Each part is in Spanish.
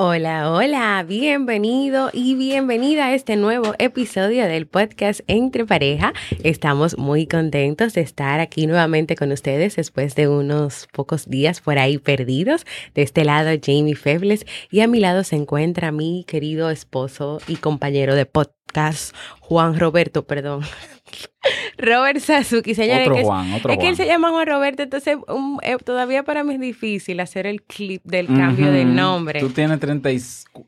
Hola, hola, bienvenido y bienvenida a este nuevo episodio del podcast Entre Pareja. Estamos muy contentos de estar aquí nuevamente con ustedes después de unos pocos días por ahí perdidos. De este lado, Jamie Febles y a mi lado se encuentra mi querido esposo y compañero de podcast, Juan Roberto, perdón. Robert Sasuki, señores. Otro Juan, otro es que él se llama Juan Roberto, entonces un- eh, todavía para mí es difícil hacer el clip del cambio Ujú. nombre. Tú tienes 30 y-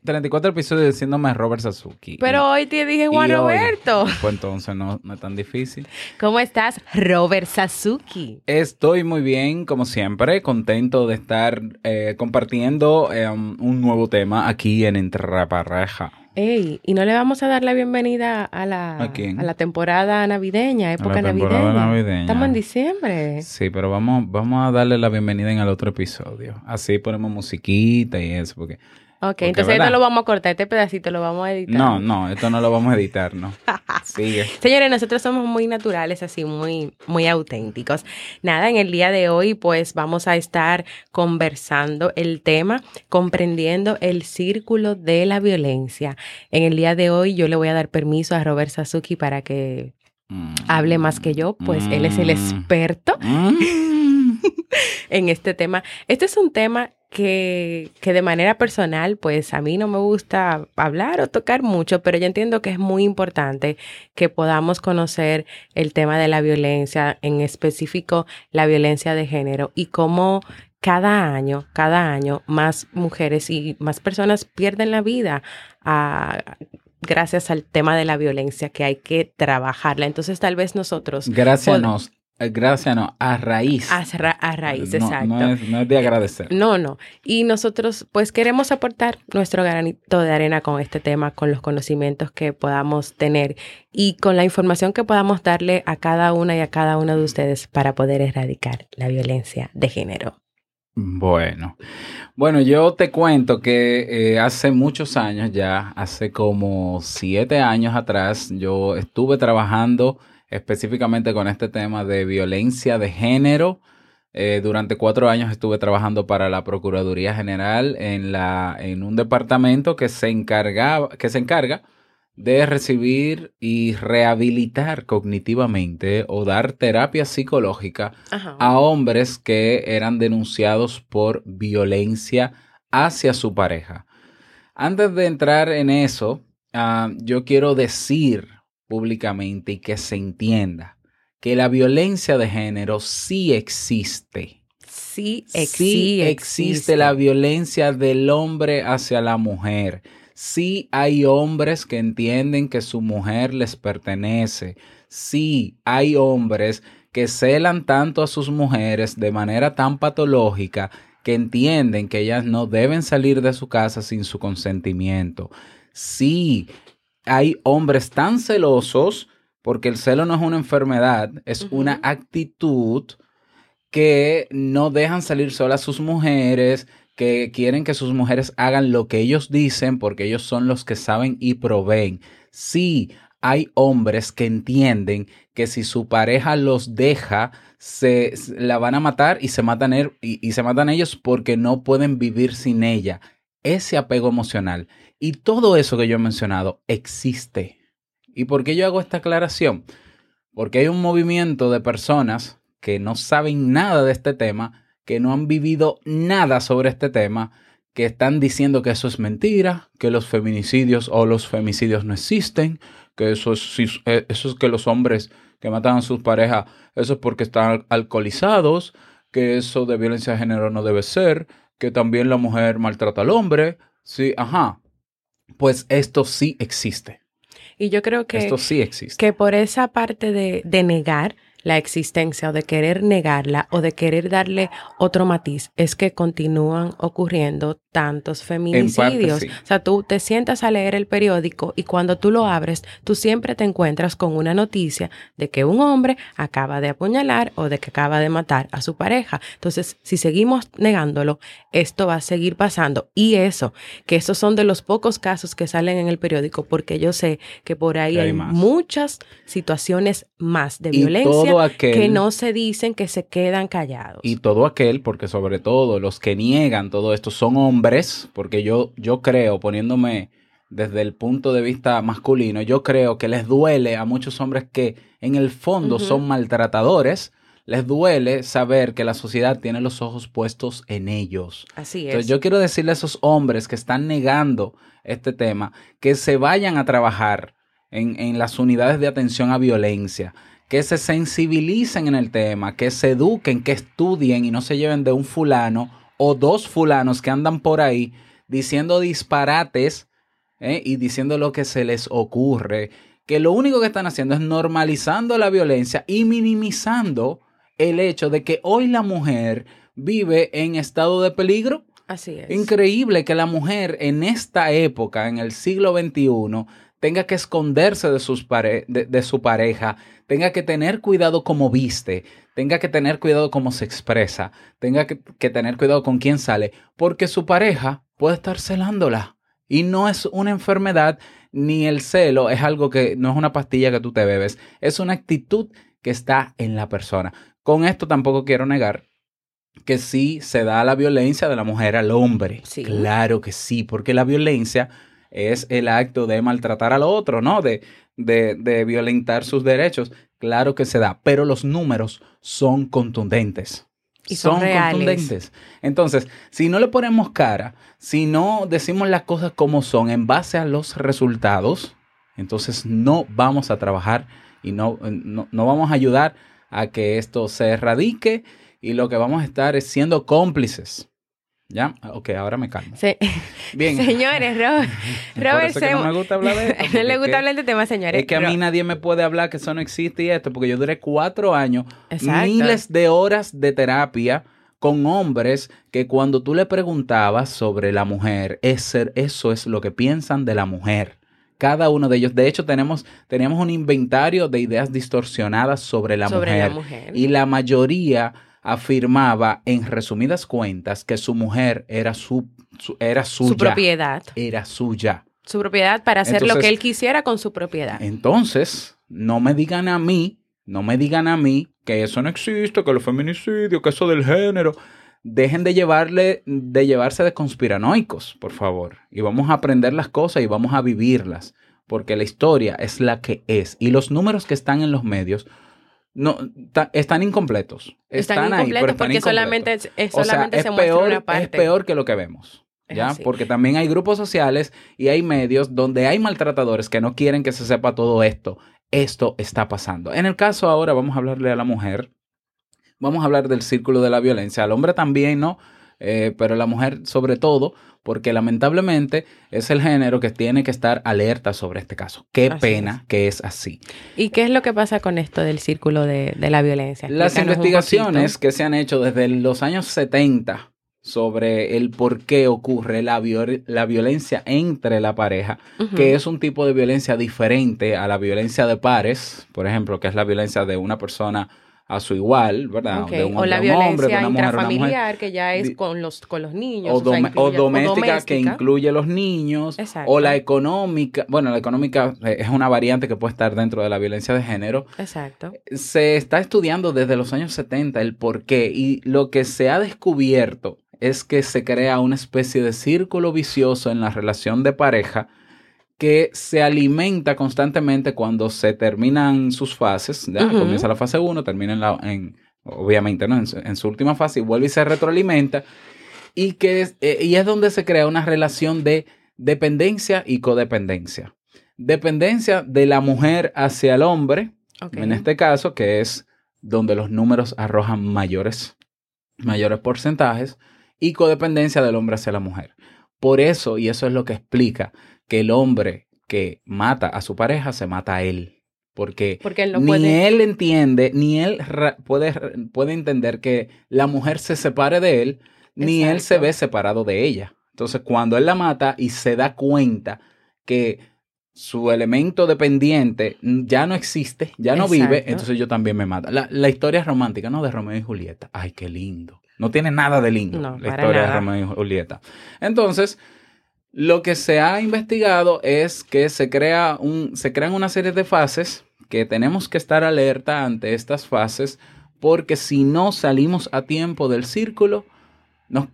34 episodios diciéndome Robert Sasuki. Pero hoy te dije Juan y hoy- Roberto. Pues entonces no, no es tan difícil. ¿Cómo estás, Robert Sasuki? Estoy muy bien, como siempre, contento de estar eh, compartiendo eh, un nuevo tema aquí en Entre Pareja. Ey, ¿y no le vamos a dar la bienvenida a la, ¿A la temporada navideña, época temporada navideña? navideña. Estamos en diciembre. Sí, pero vamos, vamos a darle la bienvenida en el otro episodio. Así ponemos musiquita y eso, porque... Ok, entonces ¿verdad? esto lo vamos a cortar, este pedacito lo vamos a editar. No, no, esto no lo vamos a editar, ¿no? Sigue. Señores, nosotros somos muy naturales, así muy, muy auténticos. Nada, en el día de hoy, pues vamos a estar conversando el tema, comprendiendo el círculo de la violencia. En el día de hoy, yo le voy a dar permiso a Robert Sasuki para que Mm. hable más que yo, pues él es el Mm. experto Mm. en este tema. Este es un tema que, que de manera personal, pues a mí no me gusta hablar o tocar mucho, pero yo entiendo que es muy importante que podamos conocer el tema de la violencia, en específico la violencia de género y cómo cada año, cada año, más mujeres y más personas pierden la vida ah, gracias al tema de la violencia que hay que trabajarla. Entonces tal vez nosotros... Gracias, nos, gracias, no, a raíz. A, ra- a raíz, no, exacto. No es, no es de agradecer. No, no. Y nosotros pues queremos aportar nuestro granito de arena con este tema, con los conocimientos que podamos tener y con la información que podamos darle a cada una y a cada uno de ustedes para poder erradicar la violencia de género. Bueno, bueno, yo te cuento que eh, hace muchos años ya, hace como siete años atrás, yo estuve trabajando específicamente con este tema de violencia de género. Eh, durante cuatro años estuve trabajando para la Procuraduría General en, la, en un departamento que se, encargaba, que se encarga de recibir y rehabilitar cognitivamente o dar terapia psicológica Ajá. a hombres que eran denunciados por violencia hacia su pareja. Antes de entrar en eso, ah, yo quiero decir públicamente y que se entienda que la violencia de género sí existe. Sí, ex- sí sí existe la violencia del hombre hacia la mujer. Sí hay hombres que entienden que su mujer les pertenece. Sí hay hombres que celan tanto a sus mujeres de manera tan patológica que entienden que ellas no deben salir de su casa sin su consentimiento. Sí hay hombres tan celosos, porque el celo no es una enfermedad, es una actitud que no dejan salir solas sus mujeres, que quieren que sus mujeres hagan lo que ellos dicen porque ellos son los que saben y proveen. Sí, hay hombres que entienden que si su pareja los deja, se, la van a matar y se matan él- y, y se matan ellos porque no pueden vivir sin ella. Ese apego emocional y todo eso que yo he mencionado existe. ¿Y por qué yo hago esta aclaración? Porque hay un movimiento de personas que no saben nada de este tema, que no han vivido nada sobre este tema, que están diciendo que eso es mentira, que los feminicidios o los femicidios no existen, que eso es, eh, eso es que los hombres que matan a sus parejas, eso es porque están al- alcoholizados, que eso de violencia de género no debe ser, que también la mujer maltrata al hombre. Sí, ajá. Pues esto sí existe. Y yo creo que, esto sí existe. que por esa parte de, de negar la existencia o de querer negarla o de querer darle otro matiz es que continúan ocurriendo tantos feminicidios. sí. O sea, tú te sientas a leer el periódico y cuando tú lo abres, tú siempre te encuentras con una noticia de que un hombre acaba de apuñalar o de que acaba de matar a su pareja. Entonces, si seguimos negándolo, esto va a seguir pasando. Y eso, que esos son de los pocos casos que salen en el periódico, porque yo sé que por ahí hay muchas situaciones más de Y violencia aquel- que no se dicen, que se quedan callados. Y todo aquel, porque sobre todo los que niegan todo esto son hombres, porque yo, yo creo, poniéndome desde el punto de vista masculino, yo creo que les duele a muchos hombres que en el fondo son maltratadores, les duele saber que la sociedad tiene los ojos puestos en ellos. Así es. Entonces yo quiero decirle a esos hombres que están negando este tema que se vayan a trabajar en, en las unidades de atención a violencia, que se sensibilicen en el tema, que se eduquen, que estudien y no se lleven de un fulano o dos fulanos que andan por ahí diciendo disparates ¿eh? y diciendo lo que se les ocurre, que lo único que están haciendo es normalizando la violencia y minimizando el hecho de que hoy la mujer vive en estado de peligro. Así es. Increíble que la mujer en esta época, en el siglo XXI, tenga que esconderse de, sus pare- de, de su pareja, tenga que tener cuidado como viste, tenga que tener cuidado cómo se expresa, tenga que, que tener cuidado con quién sale, porque su pareja puede estar celándola. Y no es una enfermedad, ni el celo es algo que no es una pastilla que tú te bebes, es una actitud que está en la persona. Con esto tampoco quiero negar que sí se da la violencia de la mujer al hombre. Sí. Claro que sí, porque la violencia es el acto de maltratar al otro, ¿no? De, de, de violentar sus derechos. Claro que se da, pero los números son contundentes. Y son reales. contundentes. Entonces, si no le ponemos cara, si no decimos las cosas como son en base a los resultados, entonces no vamos a trabajar y no, no, no vamos a ayudar a que esto se erradique y lo que vamos a estar es siendo cómplices. ¿Ya? Ok, ahora me calmo. Se- Bien. Señores, Robert, Robert que no se- me gusta hablar de esto. no le gusta hablar de tema, señores. Es que a mí nadie me puede hablar que eso no existe y esto, porque yo duré cuatro años, Exacto. miles de horas de terapia con hombres que cuando tú le preguntabas sobre la mujer, ese- eso es lo que piensan de la mujer. Cada uno de ellos. De hecho, tenemos, teníamos un inventario de ideas distorsionadas sobre la sobre mujer. la mujer. Y la mayoría afirmaba, en resumidas cuentas, que su mujer era, su, su- era suya. su propiedad. Era suya. Su propiedad para hacer lo que él quisiera con su propiedad. Entonces, no me digan a mí, no me digan a mí que eso no existe, que los feminicidios, que eso del género. Dejen de llevarle, de llevarse de conspiranoicos, por favor. Y vamos a aprender las cosas y vamos a vivirlas. Porque la historia es la que es. Y los números que están en los medios no, ta- están incompletos. Están, incompletos pero están porque incompletos. solamente, es- es- O sea, solamente es se muestra peor, una parte. es peor que lo que vemos. ¿ya? Porque también hay grupos sociales y hay medios donde hay maltratadores que no quieren que se sepa todo esto. Esto está pasando. En el caso ahora vamos a hablarle a la mujer. Vamos a hablar del círculo de la violencia. Al hombre también, ¿no? Eh, pero la mujer sobre todo, porque lamentablemente es el género que tiene que estar alerta sobre este caso. Qué Así pena que es así. ¿Y qué es lo que pasa con esto del círculo de, de la violencia? Las Explícanos investigaciones que se han hecho desde los años 70 sobre el por qué ocurre la, viol- la violencia entre la pareja, que es un tipo de violencia diferente a la violencia de pares, por ejemplo, que es la violencia de una persona a su igual, ¿verdad? De un o la a un hombre, de violencia una mujer a una mujer. intrafamiliar, que ya es con los, con los niños. O, o sea, dome- o incluye- doméstica que incluye los niños, Exacto. o la económica, bueno, la económica eh, es una variante que puede estar dentro de la violencia de género, Exacto. se está estudiando desde los años 70 el por qué y lo que se ha descubierto es que se crea una especie de círculo vicioso en la relación de pareja que se alimenta constantemente cuando se terminan sus fases. Ya comienza la fase 1, termina en, la, en obviamente, ¿no? En su, en su última fase y vuelve y se retroalimenta. Y, que es, eh, y es donde se crea una relación de dependencia y codependencia. Dependencia de la mujer hacia el hombre, en este caso, que es donde los números arrojan mayores mayores porcentajes, y codependencia del hombre hacia la mujer. Por eso, y eso es lo que explica que el hombre que mata a su pareja se mata a él. Porque, ni él entiende, ni él puede, puede entender que la mujer se separe de él, ni él se ve separado de ella. Entonces, cuando él la mata y se da cuenta que su elemento dependiente ya no existe, ya no vive, entonces yo también me mato. La, historia romántica, ¿no? De Romeo y Julieta. Ay, qué lindo. No tiene nada de lindo la historia de Romeo y Julieta. Entonces, lo que se ha investigado es que se, crea un, se crean una serie de fases que tenemos que estar alerta ante estas fases porque si no salimos a tiempo del círculo,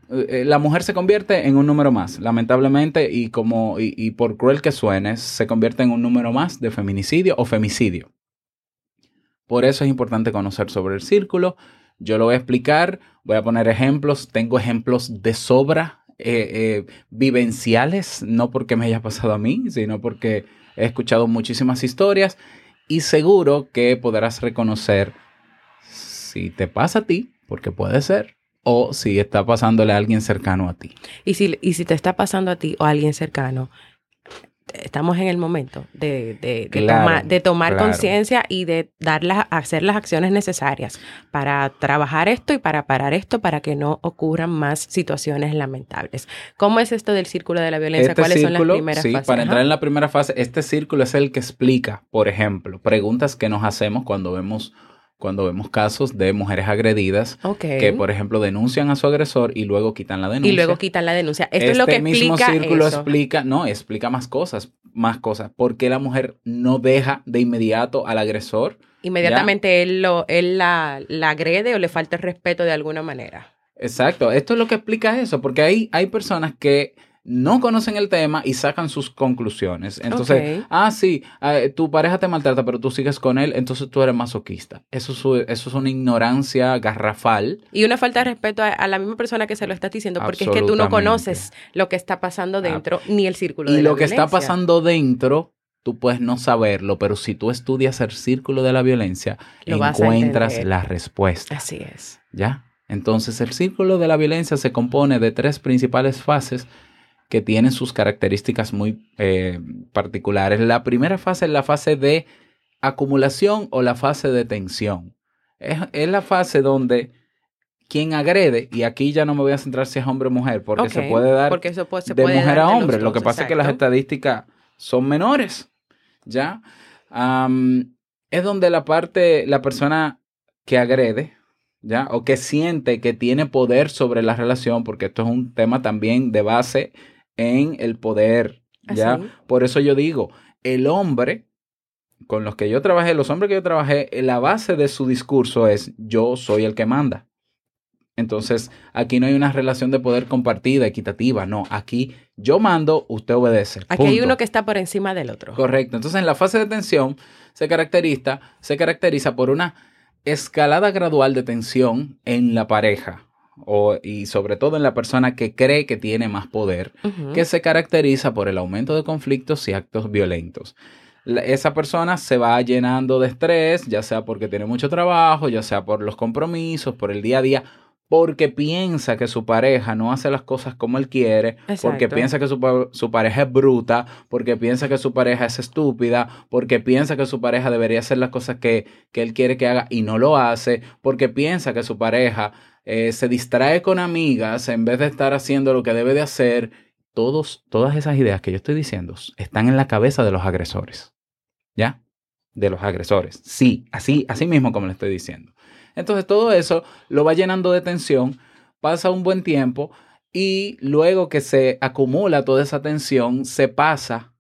eh, la mujer se convierte en un número más, lamentablemente, y, como, y, por cruel que suene, se convierte en un número más de feminicidio o femicidio. Por eso es importante conocer sobre el círculo. Yo lo voy a explicar, voy a poner ejemplos, tengo ejemplos de sobra eh, eh, vivenciales, no porque me haya pasado a mí, sino porque he escuchado muchísimas historias y seguro que podrás reconocer si te pasa a ti, porque puede ser, o si está pasándole a alguien cercano a ti. Y si, y si te está pasando a ti o a alguien cercano, estamos en el momento de, de, tomar conciencia y de dar hacer las acciones necesarias para trabajar esto y para parar esto para que no ocurran más situaciones lamentables. ¿Cómo es esto del círculo de la violencia? Este ¿Cuáles son las primeras sí, Para entrar en la primera fase, este círculo es el que explica, por ejemplo, preguntas que nos hacemos cuando vemos cuando vemos casos de mujeres agredidas que, por ejemplo, denuncian a su agresor y luego quitan la denuncia. Y luego quitan la denuncia. Esto es lo este que mismo círculo explica, no, explica más cosas, más cosas. ¿Por qué la mujer no deja de inmediato al agresor? Inmediatamente él, lo, él la, la agrede o le falta el respeto de alguna manera. Exacto, esto es lo que explica eso, porque hay, hay personas que no conocen el tema y sacan sus conclusiones. Entonces, ah, sí, eh, tu pareja te maltrata, pero tú sigues con él, entonces tú eres masoquista. Eso es, eso es una ignorancia garrafal. Y una falta de respeto a, la misma persona que se lo está diciendo, porque es que tú no conoces lo que está pasando dentro, ni el círculo de y la Y lo que está pasando dentro, tú puedes no saberlo, pero si tú estudias el círculo de la violencia, encuentras la respuesta. Así es. ¿Ya? Entonces, el círculo de la violencia se compone de tres principales fases que tienen sus características muy eh, particulares. La primera fase es la fase de acumulación o la fase de tensión. Es, la fase donde quien agrede, y aquí ya no me voy a centrar si es hombre o mujer, porque se puede dar de mujer a hombre. Lo que pasa es que las estadísticas son menores, ¿ya? es donde la parte, la persona que agrede, ¿ya? O que siente que tiene poder sobre la relación, porque esto es un tema también de base en el poder. ¿ya? Por eso yo digo, el hombre con los que yo trabajé, los hombres que yo trabajé, la base de su discurso es yo soy el que manda. Entonces, aquí no hay una relación de poder compartida, equitativa, no, aquí yo mando, usted obedece. Aquí hay uno que está por encima del otro. Correcto. Entonces, en la fase de tensión se caracteriza, se caracteriza por una escalada gradual de tensión en la pareja y sobre todo en la persona que cree que tiene más poder, que se caracteriza por el aumento de conflictos y actos violentos. esa persona se va llenando de estrés, ya sea porque tiene mucho trabajo, ya sea por los compromisos, por el día a día, porque piensa que su pareja no hace las cosas como él quiere, porque piensa que su, su, pareja es bruta, porque piensa que su pareja es estúpida, porque piensa que su pareja debería hacer las cosas que, que él quiere que haga y no lo hace, porque piensa que su pareja eh, se distrae con amigas en vez de estar haciendo lo que debe de hacer. Todos, todas esas ideas que yo estoy diciendo están en la cabeza de los agresores. ¿Ya? De los agresores. Sí, así, así mismo como le estoy diciendo. Entonces todo eso lo va llenando de tensión, pasa un buen tiempo y luego que se acumula toda esa tensión, se pasa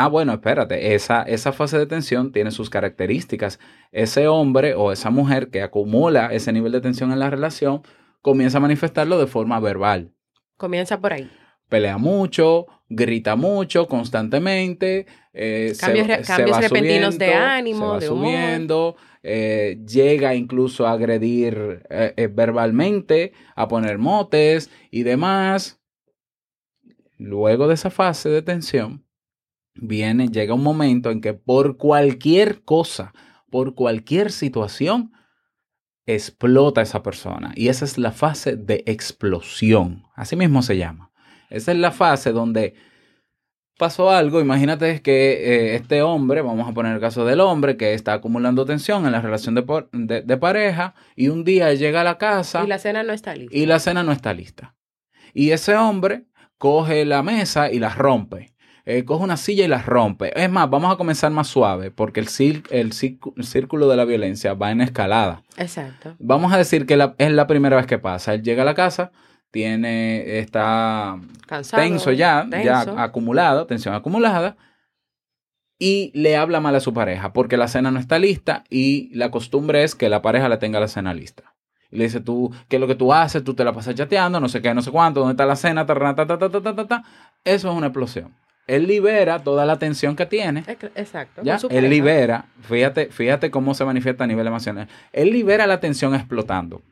Ah, bueno, espérate, esa, esa fase de tensión tiene sus características. Ese hombre o esa mujer que acumula ese nivel de tensión en la relación comienza a manifestarlo de forma verbal. Comienza por ahí. Pelea mucho, grita mucho constantemente, eh, cambios, repentinos de ánimo, de humor. Eh, llega incluso a agredir eh, verbalmente, a poner motes y demás. Luego de esa fase de tensión, viene, llega un momento en que por cualquier cosa, por cualquier situación, explota esa persona. Y esa es la fase de explosión. Así mismo se llama. Esa es la fase donde pasó algo. Imagínate que eh, este hombre, vamos a poner el caso del hombre, que está acumulando tensión en la relación de, de, pareja y un día llega a la casa. Y la cena no está lista. Y la cena no está lista. Y ese hombre coge la mesa y la rompe. Eh, coge una silla y la rompe. Es más, vamos a comenzar más suave, porque el, el, círculo de la violencia va en escalada. Exacto. Vamos a decir que es la primera vez que pasa. Él llega a la casa, tiene, está tenso ya, ya acumulado, tensión acumulada, y le habla mal a su pareja, porque la cena no está lista y la costumbre es que la pareja le tenga la cena lista. Y le dice, tú, ¿qué es lo que tú haces? Tú te la pasas chateando, no sé qué, no sé cuánto, ¿dónde está la cena? Eso es una explosión. Él libera toda la tensión que tiene. Exacto. ¿ya? Él libera, fíjate, fíjate cómo se manifiesta a nivel emocional. Él libera la tensión explotando.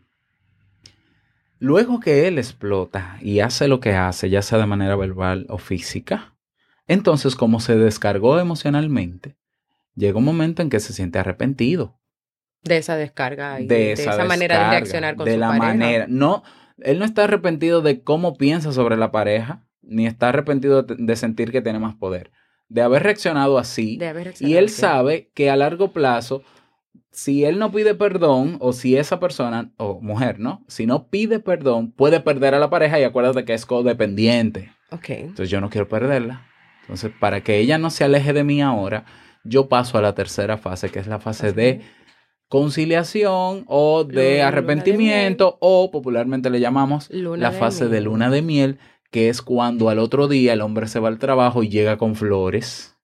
Luego que él explota y hace lo que hace, ya sea de manera verbal o física, entonces como se descargó emocionalmente, llega un momento en que se siente arrepentido. De esa descarga y de, esa, manera de reaccionar con de la manera. No, él no está arrepentido de cómo piensa sobre la pareja, ni está arrepentido de, sentir que tiene más poder. De haber reaccionado así. y él sabe que a largo plazo, si él no pide perdón, o si esa persona, o mujer, ¿no? Si no pide perdón, puede perder a la pareja y acuérdate que es codependiente. Ok. Entonces yo no quiero perderla. Entonces, para que ella no se aleje de mí ahora, yo paso a la tercera fase, que es la fase de conciliación o de arrepentimiento o popularmente le llamamos la fase de luna de miel, que es cuando al otro día el hombre se va al trabajo y llega con flores,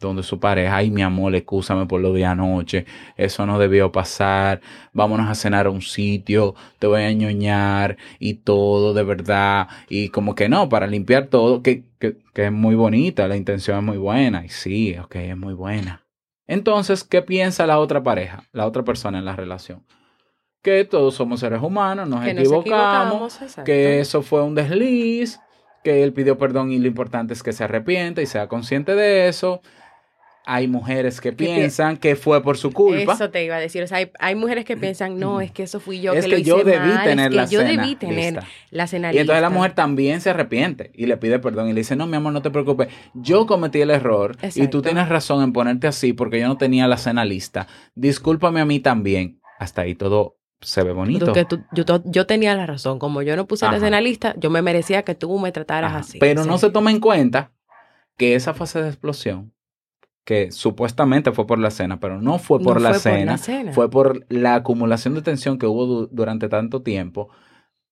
donde su pareja, ay mi amor, excúsame por lo de anoche, eso no debió pasar, vámonos a cenar a un sitio, te voy a ñoñar y todo de verdad, y como que no, para limpiar todo, que, que, que es muy bonita, la intención es muy buena, y sí, ok, es muy buena entonces, ¿qué piensa la otra pareja, la otra persona en la relación? Que todos somos seres humanos, nos equivocamos, que eso fue un desliz, que él pidió perdón y lo importante es que se arrepienta y sea consciente de eso, hay mujeres que piensan que fue por su culpa. Eso te iba a decir. O sea, hay, mujeres que piensan, no, es que eso fui yo es que, lo hice yo debí tener es que yo debí tener la cena Y entonces la mujer también se arrepiente y le pide perdón y le dice, no, mi amor, no te preocupes. Yo cometí el error y tú tienes razón en ponerte así porque yo no tenía la cena lista. Discúlpame a mí también. Hasta ahí todo se ve bonito. Yo, tenía la razón. Como yo no puse la cena lista, yo me merecía que tú me trataras así. Pero no se toma en cuenta que esa fase de explosión que supuestamente fue por la cena, pero no fue por, la, cena, fue por la acumulación de tensión que hubo durante tanto tiempo.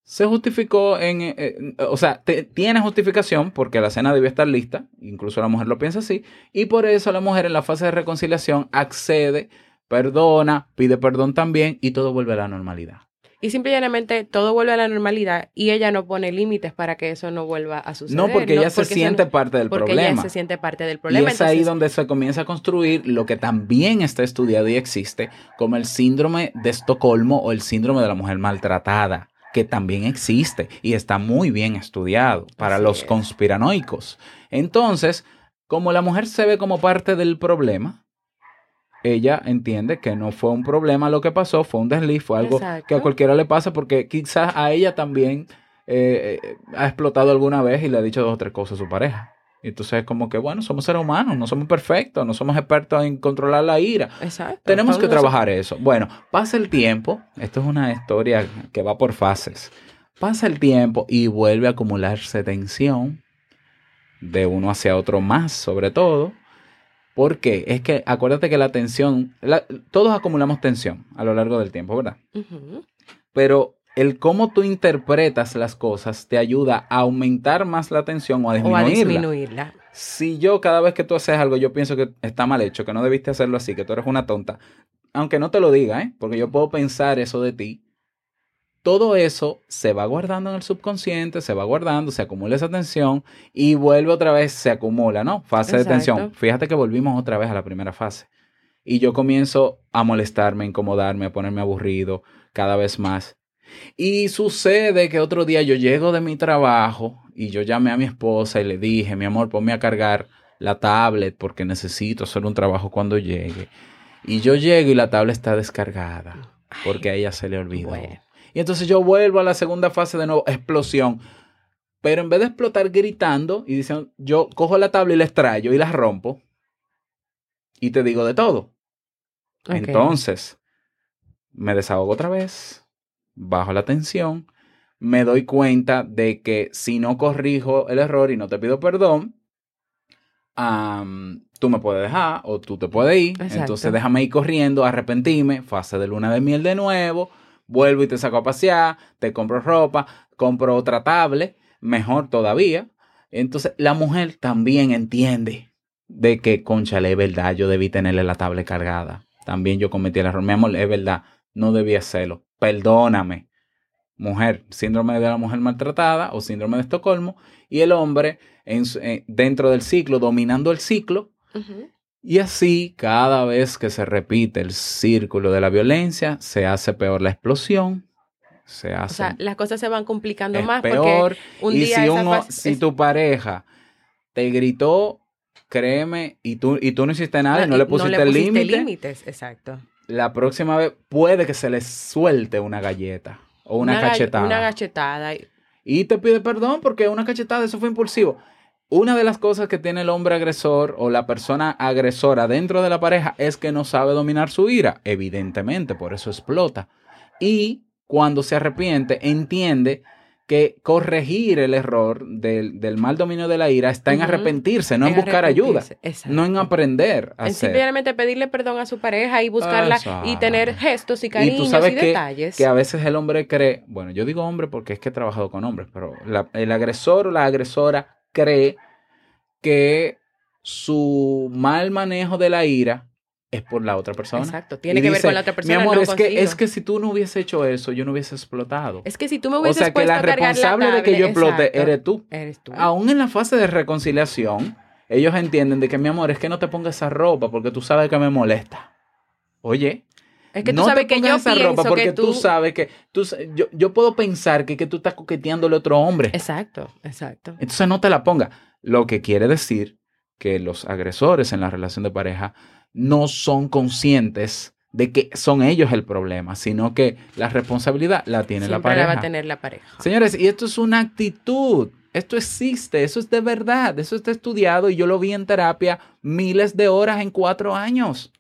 Se justificó en, eh, eh, o sea, tiene justificación porque la cena debía estar lista, incluso la mujer lo piensa así, y por eso la mujer en la fase de reconciliación accede, perdona, pide perdón también y todo vuelve a la normalidad. Y simplemente todo vuelve a la normalidad y ella no pone límites para que eso no vuelva a suceder. No, porque ella se siente parte del porque problema. Ella se siente parte del problema. Y es ahí donde se comienza a construir lo que también está estudiado y existe como el síndrome de Estocolmo o el síndrome de la mujer maltratada que también existe y está muy bien estudiado para los conspiranoicos. Entonces, como la mujer se ve como parte del problema, ella entiende que no fue un problema lo que pasó, fue un desliz, fue algo que a cualquiera le pasa porque quizás a ella también eh, eh, ha explotado alguna vez y le ha dicho dos o tres cosas a su pareja. Y entonces es como que, bueno, somos seres humanos, no somos perfectos, no somos expertos en controlar la ira. Exacto. Tenemos que trabajar eso. Bueno, pasa el tiempo, esto es una historia que va por fases. Pasa el tiempo y vuelve a acumularse tensión de uno hacia otro más, sobre todo. ¿Por qué? Es que acuérdate que la tensión, todos acumulamos tensión a lo largo del tiempo, ¿verdad? Pero el cómo tú interpretas las cosas te ayuda a aumentar más la tensión o a disminuirla. O a disminuirla. Si yo cada vez que tú haces algo yo pienso que está mal hecho, que no debiste hacerlo así, que tú eres una tonta, aunque no te lo diga, ¿eh? porque yo puedo pensar eso de ti, todo eso se va guardando en el subconsciente, se va guardando, se acumula esa tensión y vuelve otra vez, se acumula, ¿no? Fase de tensión. Fíjate que volvimos otra vez a la primera fase. Y yo comienzo a molestarme, a incomodarme, a ponerme aburrido cada vez más. Y sucede que otro día yo llego de mi trabajo y yo llamé a mi esposa y le dije, mi amor, ponme a cargar la tablet porque necesito hacer un trabajo cuando llegue. Y yo llego y la tablet está descargada porque a ella se le olvidó. Bueno. Y entonces yo vuelvo a la segunda fase de nuevo, explosión. Pero en vez de explotar gritando y diciendo, yo cojo la tabla y la extrayo y la rompo y te digo de todo. Entonces, me desahogo otra vez, bajo la tensión, me doy cuenta de que si no corrijo el error y no te pido perdón, tú me puedes dejar o tú te puedes ir. Exacto. Entonces déjame ir corriendo, arrepentirme, fase de luna de miel de nuevo, vuelvo y te saco a pasear, te compro ropa, compro otra tablet, mejor todavía. Entonces la mujer también entiende de que, conchale, es verdad, yo debí tenerle la tablet cargada. También yo cometí el error. Mi amor, es verdad, no debí hacerlo. Perdóname. Mujer, síndrome de la mujer maltratada o síndrome de Estocolmo. Y el hombre en eh, dentro del ciclo, dominando el ciclo. Y así, cada vez que se repite el círculo de la violencia, se hace peor la explosión. Se O hace sea, las cosas se van complicando es más peor. porque un y día si, uno- si tu pareja te gritó, créeme, y tú, y tú no hiciste nada, y no, y le pusiste, el límite, límites, exacto. la próxima vez puede que se le suelte una galleta o una, cachetada. Una cachetada. y te pide perdón porque una cachetada, eso fue impulsivo. Una de las cosas que tiene el hombre agresor o la persona agresora dentro de la pareja es que no sabe dominar su ira, evidentemente, por eso explota. Y cuando se arrepiente, entiende que corregir el error del, del mal dominio de la ira está en arrepentirse, no en, en buscar ayuda, exacto. no en aprender a En hacer. simplemente pedirle perdón a su pareja y buscarla y tener gestos y cariños y, tú sabes que, detalles. que a veces el hombre cree, bueno, yo digo hombre porque es que he trabajado con hombres, pero la- el agresor o la agresora cree que su mal manejo de la ira es por la otra persona. Exacto. Tiene Y que ver con la otra persona. Mi amor, no es, que, consigo". es que si tú no hubieses hecho eso, yo no hubiese explotado. Es que si tú me o hubieses sea que la responsable de que yo explote exacto, eres tú. Eres tú. Aún en la fase de reconciliación, ellos entienden de que mi amor es que no te pongas esa ropa porque tú sabes que me molesta. Oye, es que tú no sabes te que yo esa pienso ropa porque que tú... sabes que tú, yo, yo puedo pensar que, que tú estás coqueteándole a otro hombre. Exacto, exacto. Entonces no te la ponga. Lo que quiere decir que los agresores en la relación de pareja no son conscientes de que son ellos el problema, sino que la responsabilidad la tiene la Siempre pareja. la va a tener la pareja. Señores, y esto es una actitud. Esto existe, eso es de verdad, eso está estudiado y yo lo vi en terapia miles de horas en cuatro años.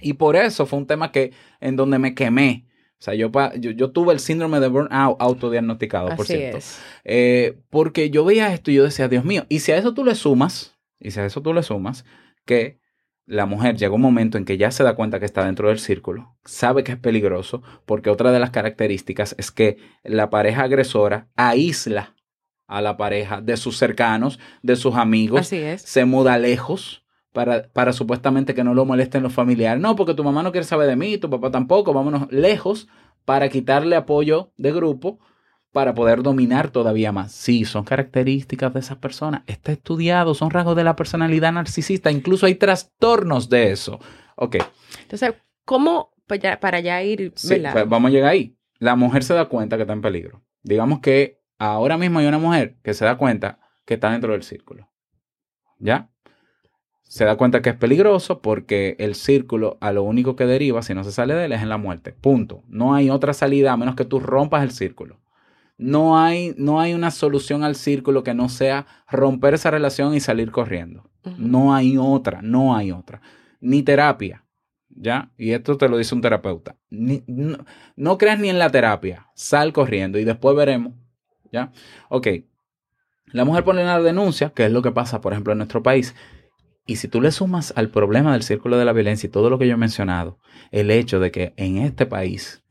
Y por eso fue un tema que en donde me quemé. O sea, yo, yo, yo tuve el síndrome de burnout autodiagnosticado, por cierto. es. Eh, porque yo veía esto y yo decía, Dios mío, y si a eso tú le sumas, y si a eso tú le sumas, que la mujer llega un momento en que ya se da cuenta que está dentro del círculo, sabe que es peligroso, porque otra de las características es que la pareja agresora aísla a la pareja de sus cercanos, de sus amigos, Así es. se muda lejos para, para supuestamente que no lo molesten los familiares. No, porque tu mamá no quiere saber de mí, tu papá tampoco, vámonos lejos para quitarle apoyo de grupo para poder dominar todavía más. Sí, son características de esas personas. Está estudiado, son rasgos de la personalidad narcisista. Incluso hay trastornos de eso. Ok, Entonces, ¿cómo para ya, para ya ir, sí, pues vamos a llegar ahí. La mujer se da cuenta que está en peligro. Digamos que ahora mismo hay una mujer que se da cuenta que está dentro del círculo. ¿Ya? Se da cuenta que es peligroso porque el círculo a lo único que deriva, si no se sale de él, es en la muerte. Punto. No hay otra salida a menos que tú rompas el círculo. No hay, no hay una solución al círculo que no sea romper esa relación y salir corriendo. No hay otra, no hay otra. Ni terapia, ¿ya? Y esto te lo dice un terapeuta. Ni- no, no creas ni en la terapia. Sal corriendo y después veremos, ¿ya? Ok. La mujer pone una denuncia, que es lo que pasa, por ejemplo, en nuestro país. Y si tú le sumas al problema del círculo de la violencia y todo lo que yo he mencionado, el hecho de que en este país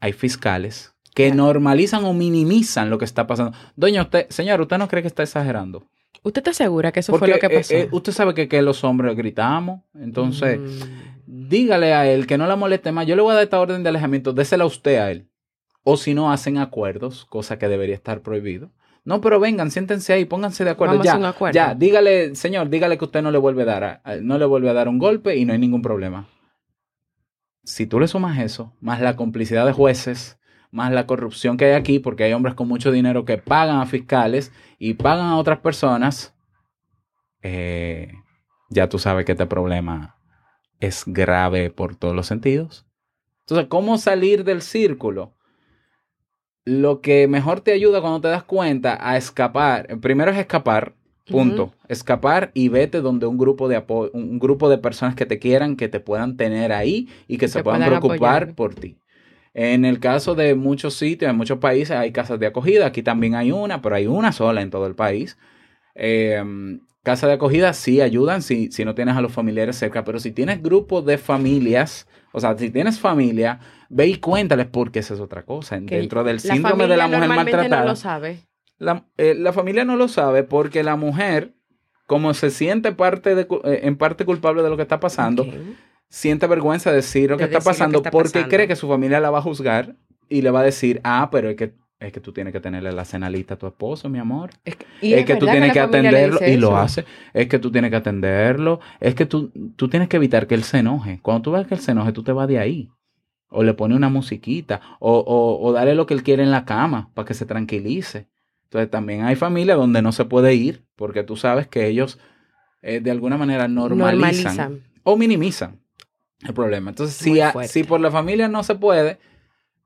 hay fiscales que normalizan o minimizan lo que está pasando. Doña, usted, señor, ¿usted no cree que está exagerando? ¿Usted está segura que eso Porque fue lo que eh, pasó? eh, usted sabe que, que los hombres gritamos. Entonces, Mm. dígale a él que no la moleste más. Yo le voy a dar esta orden de alejamiento. Désela usted a él. O si no, hacen acuerdos, cosa que debería estar prohibido. No, pero vengan, siéntense ahí, pónganse de acuerdo. Vamos a ya, hacer un acuerdo. ya, dígale, señor, dígale que usted no le vuelve a dar, a- a- no le vuelve a dar un golpe y no hay ningún problema. Si tú le sumas eso, más la complicidad de jueces, más la corrupción que hay aquí, porque hay hombres con mucho dinero que pagan a fiscales y pagan a otras personas, eh, ya tú sabes que este problema es grave por todos los sentidos Entonces, ¿cómo salir del círculo? Lo que mejor te ayuda cuando te das cuenta a escapar, primero es escapar, punto. Escapar y vete donde un grupo de apoyo, un grupo de personas que te quieran, que te puedan tener ahí y que se puedan, preocupar por ti. En el caso de muchos sitios, en muchos países hay casas de acogida. Aquí también hay una, pero hay una sola en todo el país. Eh, casa de acogida sí ayudan si, si no tienes a los familiares cerca, pero si tienes grupos de familias, o sea, si tienes familia, ve y cuéntales porque esa es otra cosa. Dentro del síndrome de la mujer maltratada. no lo sabe. Eh, la, familia no lo sabe porque la mujer, como se siente parte de, eh, en parte culpable de lo que está pasando, siente vergüenza de decir lo que está pasando porque cree que su familia la va a juzgar y le va a decir, ah, pero es que, es que tú tienes que tenerle la cena lista a tu esposo, mi amor. Es que, tú tienes que, atenderlo y lo hace. Es que tú tienes que atenderlo. Es que tú, tú tienes que evitar que él se enoje. Cuando tú ves que él se enoje, tú te vas de ahí. O le pones una musiquita. O, o, o dale lo que él quiere en la cama para que se tranquilice. Entonces también hay familias donde no se puede ir porque tú sabes que ellos eh, de alguna manera normalizan, o minimizan el problema. Entonces, si, si por la familia no se puede,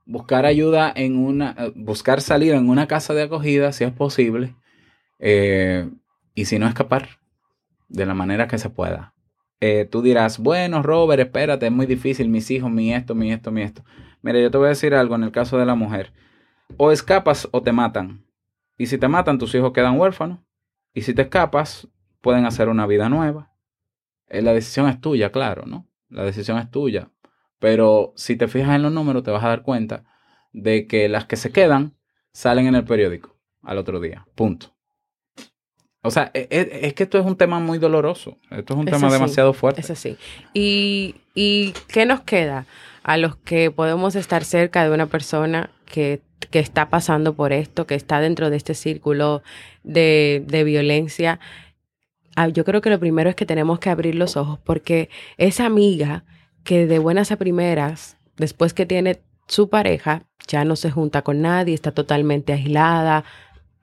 buscar ayuda en una, eh, buscar salir en una casa de acogida, si es posible, eh, y si no, escapar de la manera que se pueda. Eh, tú dirás, bueno, Robert, espérate, es muy difícil, mis hijos, mi esto, mi esto, mi esto. Mira, yo te voy a decir algo en el caso de la mujer. O escapas o te matan. Y si te matan, tus hijos quedan huérfanos. Y si te escapas, pueden hacer una vida nueva. la decisión es tuya, claro, ¿no? la decisión es tuya. Pero si te fijas en los números, te vas a dar cuenta de que las que se quedan salen en el periódico al otro día. Punto. O sea, e, e, es, que esto es un tema muy doloroso. Esto es un tema demasiado fuerte. Es así. ¿Y, ¿Y qué nos queda a los que podemos estar cerca de una persona que, que está pasando por esto, que está dentro de este círculo de, de violencia? Ah, yo creo que lo primero es que tenemos que abrir los ojos porque esa amiga que de buenas a primeras, después que tiene su pareja, ya no se junta con nadie, está totalmente aislada,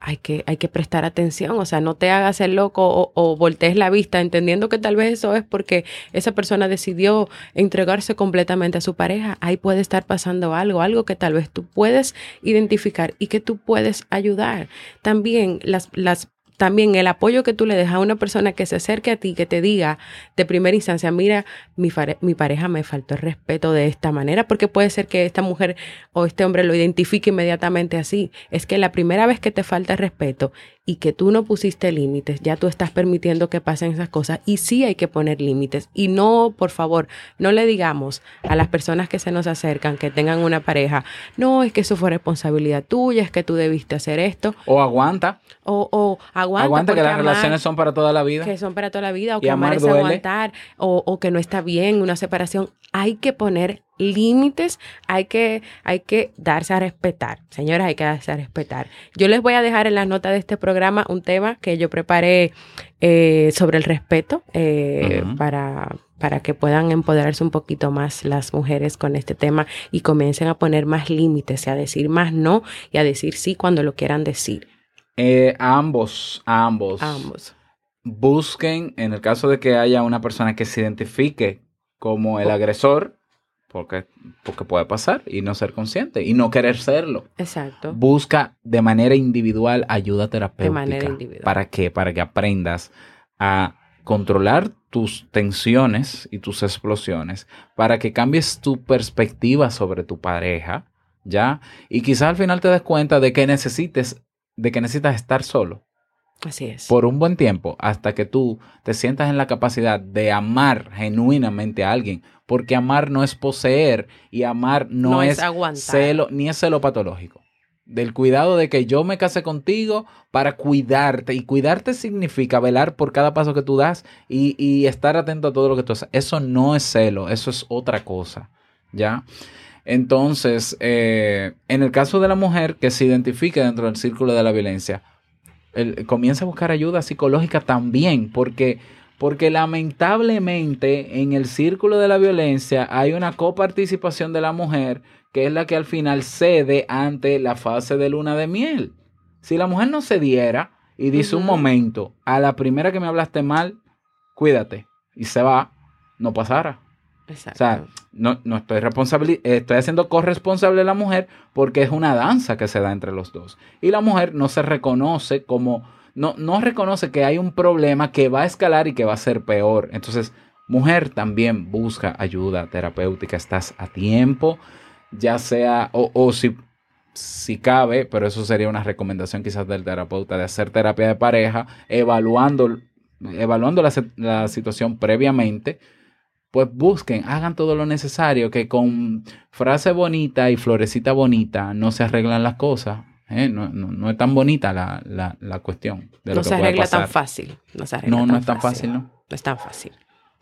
hay que, hay que prestar atención, o sea, no te hagas el loco o, voltees la vista, entendiendo que tal vez eso es porque esa persona decidió entregarse completamente a su pareja. Ahí puede estar pasando algo, algo que tal vez tú puedes identificar y que tú puedes ayudar. También las, las también el apoyo que tú le dejas a una persona que se acerque a ti, que te diga de primera instancia, mira, mi, mi, pareja me faltó el respeto de esta manera, porque puede ser que esta mujer o este hombre lo identifique inmediatamente así. Es que la primera vez que te falta el respeto y que tú no pusiste límites, ya tú estás permitiendo que pasen esas cosas y sí hay que poner límites. Y no, por favor, no le digamos a las personas que se nos acercan, que tengan una pareja, no, es que eso fue responsabilidad tuya, es que tú debiste hacer esto. O aguanta. O, o aguanta. Aguanta que las relaciones son para toda la vida. Que son para toda la vida, o que amar, es aguantar, o, o que no está bien una separación. Hay que poner límites, hay que, hay que darse a respetar. Señoras, hay que darse a respetar. Yo les voy a dejar en las notas de este programa un tema que yo preparé eh, sobre el respeto eh, para, para que puedan empoderarse un poquito más las mujeres con este tema y comiencen a poner más límites, a decir más no y a decir sí cuando lo quieran decir. Eh, ambos, ambos. ambos. Busquen, en el caso de que haya una persona que se identifique como el agresor, porque, porque puede pasar y no ser consciente y no querer serlo. Exacto. Busca de manera individual ayuda terapéutica. De manera individual. ¿Para qué? Para que aprendas a controlar tus tensiones y tus explosiones, para que cambies tu perspectiva sobre tu pareja, ¿ya? Y quizás al final te des cuenta de que necesites, de que necesitas estar solo. Así es. Por un buen tiempo, hasta que tú te sientas en la capacidad de amar genuinamente a alguien porque amar no es poseer y amar no, es, celo, ni es celo patológico. Del cuidado de que yo me case contigo para cuidarte. Y cuidarte significa velar por cada paso que tú das y, estar atento a todo lo que tú haces. Eso no es celo, eso es otra cosa. ¿Ya? Entonces, eh, en el caso de la mujer que se identifique dentro del círculo de la violencia, comienza a buscar ayuda psicológica también, porque porque lamentablemente en el círculo de la violencia hay una coparticipación de la mujer que es la que al final cede ante la fase de luna de miel. Si la mujer no cediera y dice un momento, a la primera que me hablaste mal, cuídate, y se va, no pasara. Exacto. O sea, no, no estoy responsable, estoy haciendo corresponsable a la mujer porque es una danza que se da entre los dos. Y la mujer no se reconoce como, no, no reconoce que hay un problema que va a escalar y que va a ser peor. Entonces, mujer también busca ayuda terapéutica, estás a tiempo, ya sea, o, o si si cabe, pero eso sería una recomendación quizás del terapeuta, de hacer terapia de pareja, evaluando, evaluando la, situación previamente, pues busquen, hagan todo lo necesario, que con frase bonita y florecita bonita no se arreglan las cosas. ¿Eh? No, es tan bonita la, cuestión. no se arregla tan fácil. No, se arregla no, no es tan fácil, ¿no? No es tan fácil.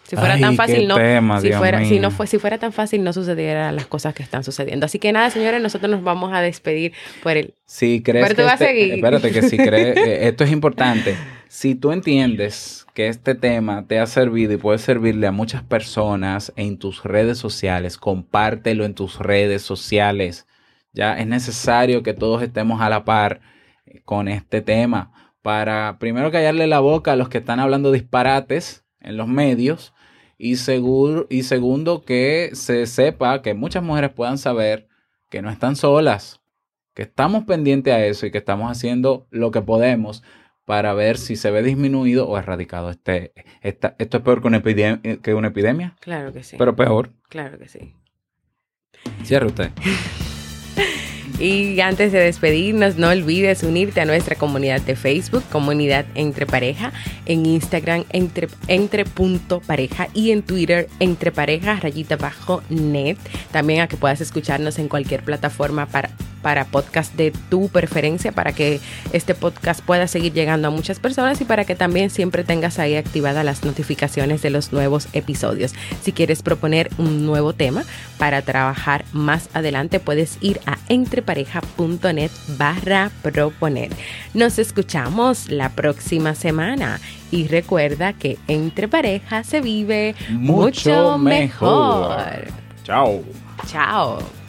Si fuera tan fácil, no. si, fuera, si, no fue, si fuera tan fácil, no sucedieran las cosas que están sucediendo. Así que nada, señores, nosotros nos vamos a despedir por el. Si crees que. Este, espérate, que si crees. Eh, esto es importante. Si tú entiendes que este tema te ha servido y puede servirle a muchas personas en tus redes sociales, compártelo en tus redes sociales. Ya es necesario que todos estemos a la par con este tema para primero callarle la boca a los que están hablando disparates en los medios y, seguro, y segundo, que se sepa, que muchas mujeres puedan saber que no están solas, que estamos pendientes a eso y que estamos haciendo lo que podemos para ver si se ve disminuido o erradicado. Este, esto es peor que una, epidemia, que una epidemia. Claro que sí. Pero peor. Claro que sí. Cierre usted. Y antes de despedirnos, no olvides unirte a nuestra comunidad de Facebook, Comunidad Entre Pareja, en Instagram entre, entre punto pareja y en Twitter entre pareja rayita bajo net. También a que puedas escucharnos en cualquier plataforma para para podcast de tu preferencia, para que este podcast pueda seguir llegando a muchas personas y para que también siempre tengas ahí activadas las notificaciones de los nuevos episodios. Si quieres proponer un nuevo tema para trabajar más adelante, puedes ir a entrepareja.net barra proponer. Nos escuchamos la próxima semana y recuerda que entre pareja se vive mucho, mejor. Chao. Chao.